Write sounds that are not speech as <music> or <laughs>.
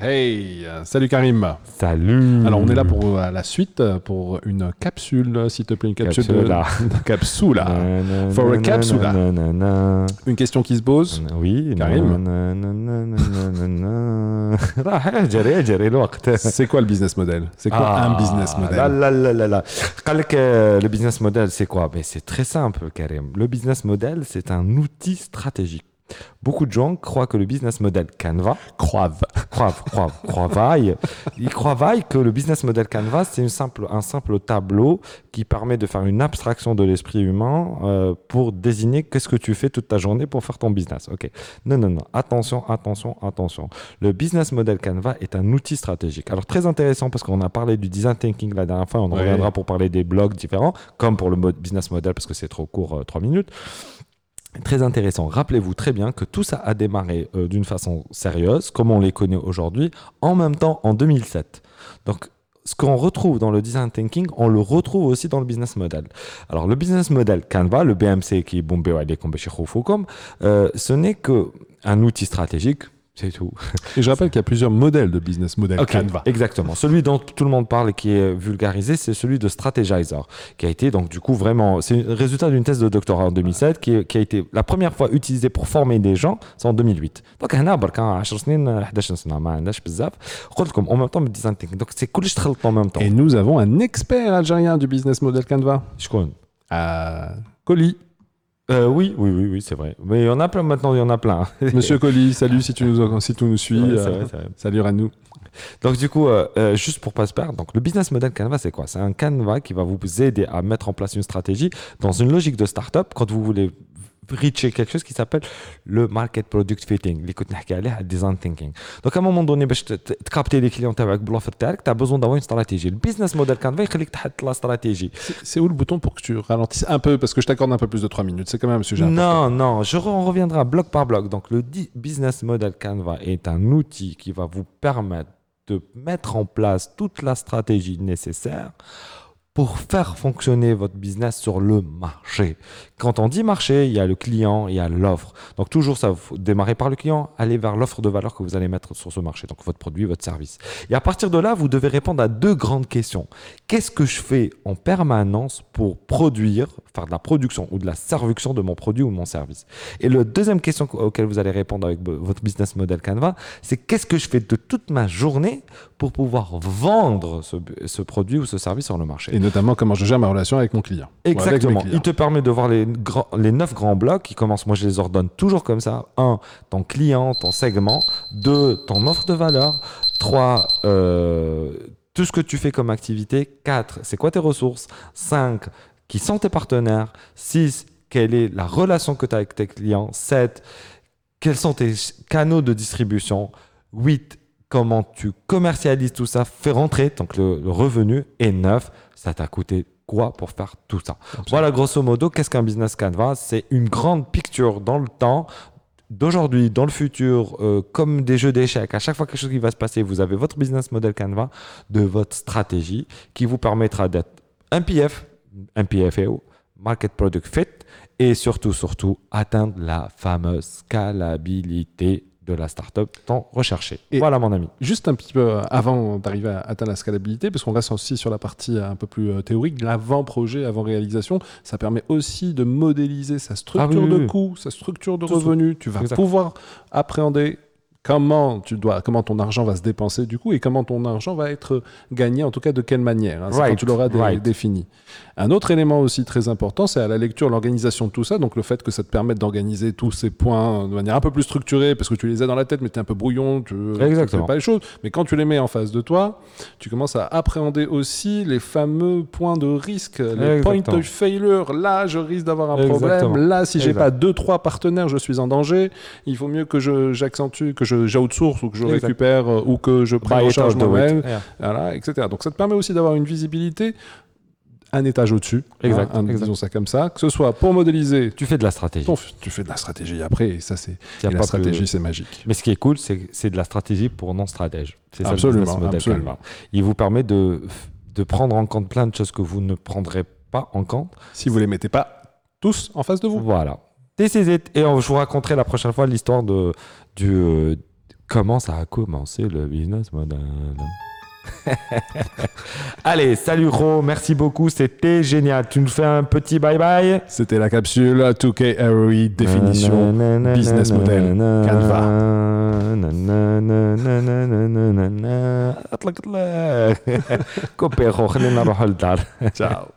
Hey, euh, salut Karim. Salut. Alors on est là pour euh, la suite, euh, pour une capsule, euh, s'il te plaît, une capsule. Capsula. De... capsula. <laughs> Nanana, For a capsula. Une question qui se pose. Oui. Karim. c'est quoi le business model? C'est quoi ah, un business model? là, là, là, là. Le business model, c'est quoi? Mais c'est très simple, Karim. Le business model, c'est un outil stratégique. Beaucoup de gens croient que le business model Canva. Croivent croient, croient, croient, ils croient que le business model Canva, c'est simple, un simple tableau qui permet de faire une abstraction de l'esprit humain euh, pour désigner qu'est-ce que tu fais toute ta journée pour faire ton business. Ok. Non, non, non. Attention, attention, attention. Le business model Canva est un outil stratégique. Alors très intéressant parce qu'on a parlé du design thinking la dernière fois. On en Ouais. reviendra pour parler des blogs différents, comme pour le business model parce que c'est trop court, 3 minutes. Très intéressant. Rappelez-vous très bien que tout ça a démarré euh, d'une façon sérieuse, comme on les connaît aujourd'hui, en même temps en 2007. Donc, ce qu'on retrouve dans le design thinking, on le retrouve aussi dans le business model. Alors, le business model Canva, le BMC qui est bombé à l'écom euh, ce n'est que un outil stratégique, c'est tout. <laughs> Et je rappelle qu'il y a plusieurs modèles de business model Ok, Canva. Exactement. Celui dont tout le monde parle et qui est vulgarisé, c'est celui de Strategizer, qui a été donc du coup vraiment, c'est le résultat d'une thèse de doctorat en 2007 qui, qui a été la première fois utilisée pour former des gens, c'est en 2008. Donc هنا برك 10 سنين 11 سنه ما عندناش بزاف قلت لكم en même temps design thinking donc c'est كلش تخلط en même temps Et nous avons un expert algérien du business model Canva. شكون À Colis. Euh, oui, oui, oui, oui, c'est vrai. Mais il y en a plein maintenant, il y en a plein. <laughs> Monsieur Colis, salut si tu nous, si tu nous suis. Ouais, euh, vrai, c'est vrai. salut à nous. Donc du coup, euh, juste pour pas se perdre, donc le business model Canva, c'est quoi? C'est un Canva qui va vous aider à mettre en place une stratégie dans une logique de start-up quand vous voulez reacher quelque chose qui s'appelle le market product fitting, اللي كنت نحكي عليه design thinking. Donc à un moment donné باش ت- ت- تكابتي les clients تاعك بلوفر تاعك, tu as besoin d'avoir une stratégie. Le business model Canva يخليك تحط la stratégie. C'est c'est où le bouton pour que tu ralentisses un peu Parce que je t'accorde un peu plus de 3 minutes. C'est quand même un sujet important. Non, non, je re- on reviendra bloc par bloc. Donc, le di- business model Canva est un outil qui va vous permettre de mettre en place toute la stratégie nécessaire pour faire fonctionner votre business sur le marché. Quand on dit marché, il y a le client, il y a l'offre. Donc toujours ça, vous démarrez par le client, allez vers l'offre de valeur que vous allez mettre sur ce marché, donc votre produit, votre service. Et à partir de là, vous devez répondre à deux grandes questions. Qu'est-ce que je fais en permanence pour produire, faire de la production ou de la servuction de mon produit ou mon service? Et la deuxième question auquel vous allez répondre avec votre business model Canva, c'est qu'est-ce que je fais de toute ma journée pour pouvoir vendre ce, produit ou ce service sur le marché? Notamment comment je gère ma relation avec mon client. Exactement. Il te permet de voir les, grands- les neuf grands blocs qui commencent, moi je les ordonne toujours comme ça. Un, ton client, ton segment. Deux, ton offre de valeur. Trois, euh, tout ce que tu fais comme activité. Quatre, c'est quoi tes ressources. Cinq, qui sont tes partenaires. Six, quelle est la relation que tu as avec tes clients. Sept, quels sont tes canaux de distribution. 8. Comment tu commercialises tout ça, fais rentrer donc le, le revenu. Et 9. Ça t'a coûté quoi pour faire tout ça? Voilà, grosso modo, qu'est-ce qu'un business canvas C'est une grande picture dans le temps d'aujourd'hui, dans le futur, euh, comme des jeux d'échecs. À chaque fois quelque chose qui va se passer, vous avez votre business model Canva de votre stratégie qui vous permettra d'être un PF, un PFAO, Market Product Fit, et surtout, surtout, atteindre la fameuse scalabilité de la startup tant recherchée. Et- voilà, mon ami. Juste un petit peu avant d'arriver à atteindre la scalabilité, parce qu'on reste aussi sur la partie un peu plus euh, théorique, l'avant-projet, avant-réalisation, ça permet aussi de modéliser sa structure Ah oui, oui, de oui. coûts, sa structure de revenus. Tu vas Exact. pouvoir appréhender comment tu dois, comment ton argent va se dépenser du coup et comment ton argent va être gagné, en tout cas de quelle manière. hein, Right, quand tu l'auras dé- right. défini. Un autre élément aussi très important, c'est à la lecture, l'organisation de tout ça. Donc le fait que ça te permette d'organiser tous ces points de manière un peu plus structurée, parce que tu les as dans la tête, mais tu es un peu brouillon, tu ne Exactement. pas les choses. Mais quand tu les mets en face de toi, tu commences à appréhender aussi les fameux points de risque, les points of failure. Là, je risque d'avoir un Exactement. problème. Là, si j'ai pas deux, trois partenaires, je suis en danger. Il faut mieux que j'accentue, que je j'outsource ou que je Exact. récupère euh, ou que je Buy en charge moi-même, Yeah. voilà, etc. Donc ça te permet aussi d'avoir une visibilité un étage au-dessus, Exact, hein, exact. disons ça comme ça, que ce soit pour modéliser, Tu fais de la stratégie. ton- tu fais de la stratégie après, et ça c'est et la stratégie c'est magique. Mais ce qui est cool, c'est de la stratégie pour non-stratèges. C'est ça Absolument. Il vous permet de, de prendre en compte plein de choses que vous ne prendrez pas en compte. Si vous les mettez pas tous en face de vous. Voilà. Et on- je vous raconterai la prochaine fois l'histoire de, du, euh, comment ça a commencé le business model. Allez, salut Ro, merci beaucoup, c'était génial. Tu nous fais un petit bye bye. C'était la capsule 2K ROI définition business model Canva. Ciao.